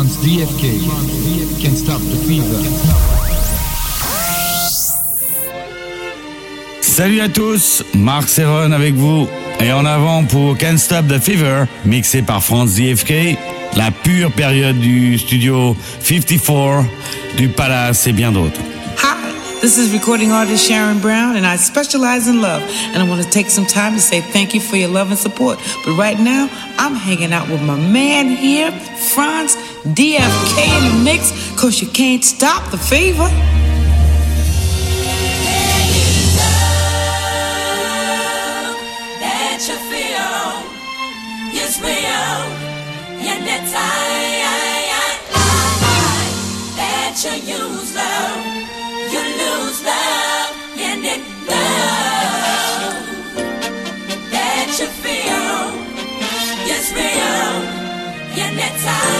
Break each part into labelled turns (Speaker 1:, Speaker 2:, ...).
Speaker 1: France DFK. Can't stop the fever.
Speaker 2: Salut à tous, Marc Serron avec vous. Et en avant pour Can't Stop the Fever, mixé par France DFK, la pure période du studio 54, du Palace et bien d'autres.
Speaker 3: This is recording artist Sharon Brown, and I specialize in love. And I want to take some time to say thank you for your love and support. But right now, I'm hanging out with my man here, Franz DFK in the mix, because you can't stop the fever.
Speaker 4: that you use love, you lose love, and it love. That you feel is real, and that's I,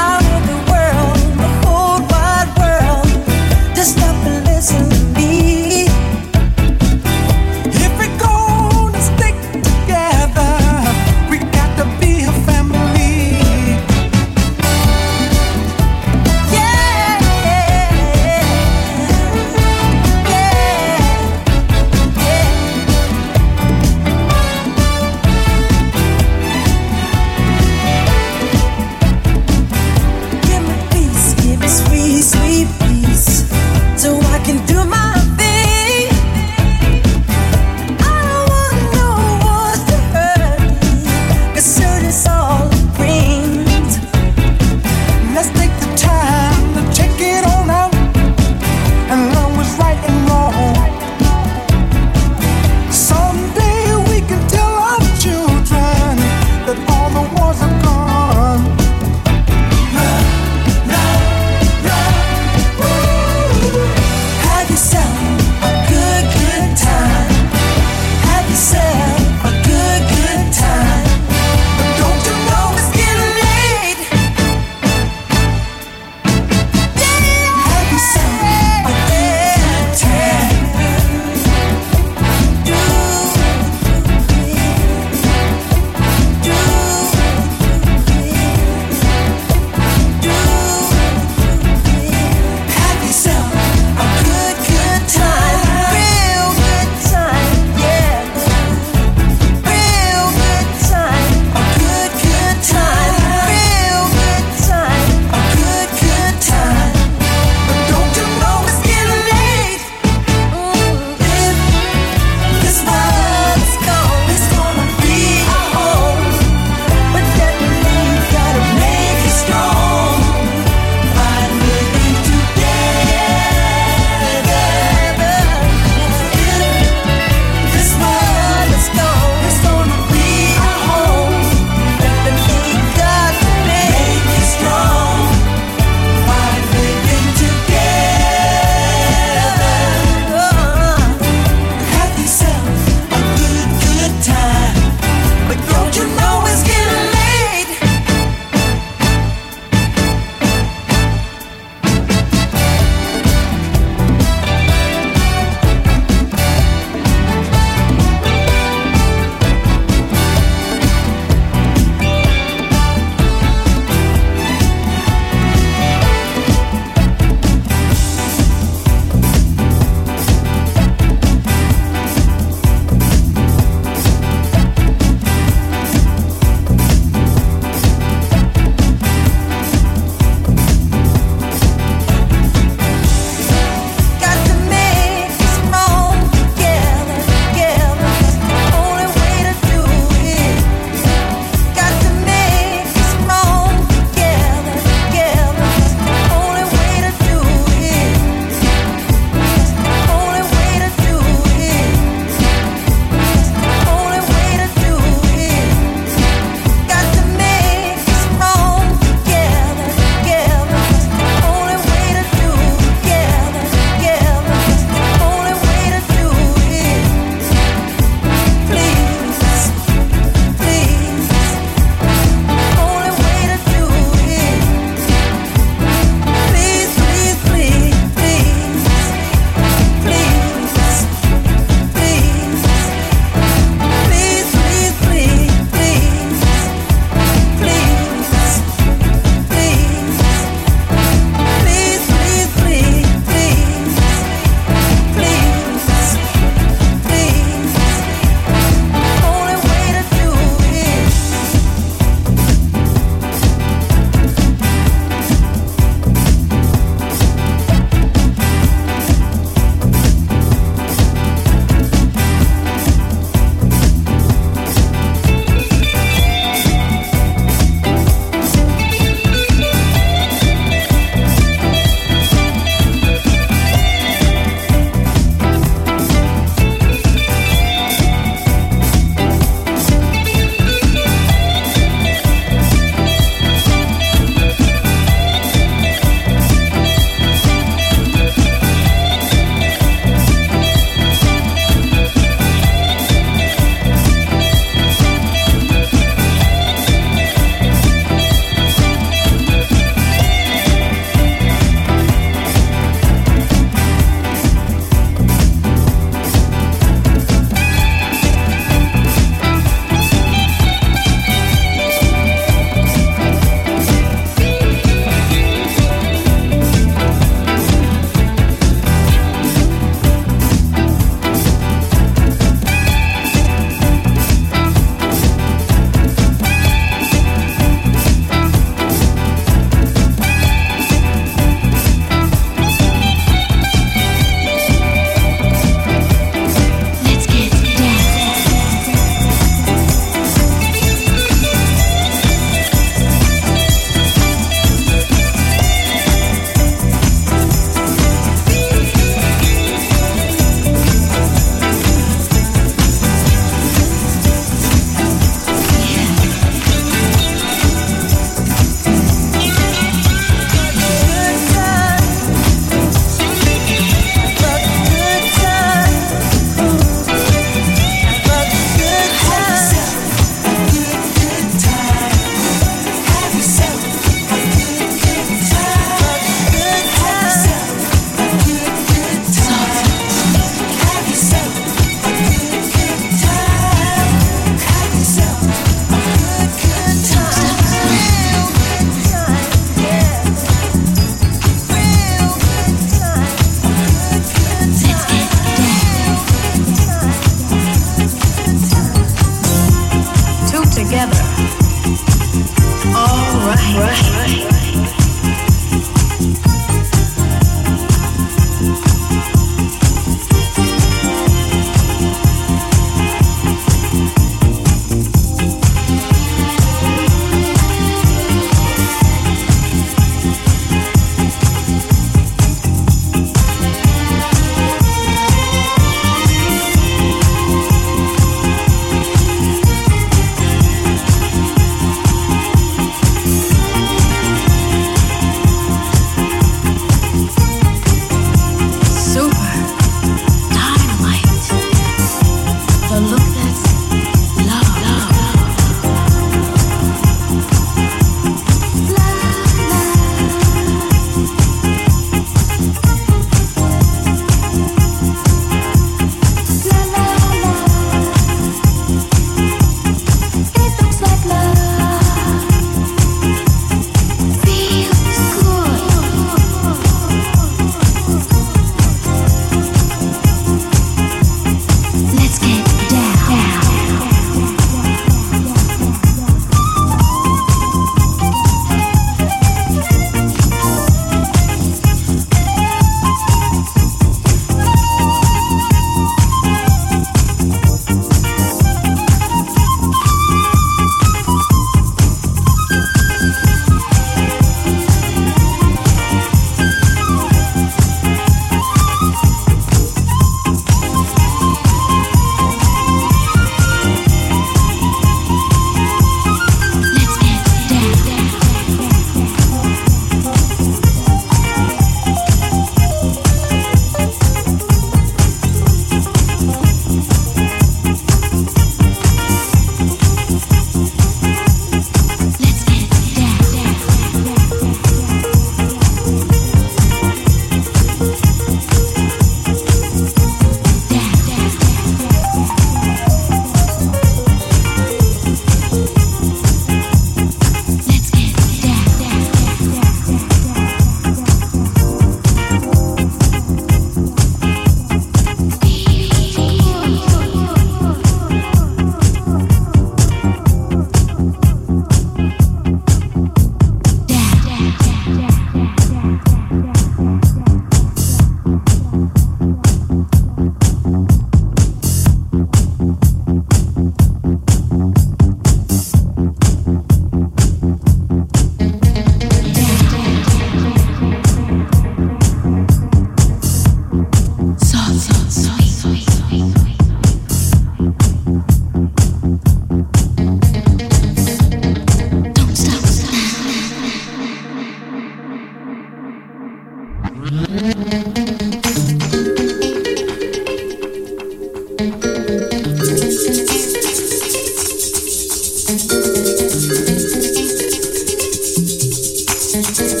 Speaker 5: just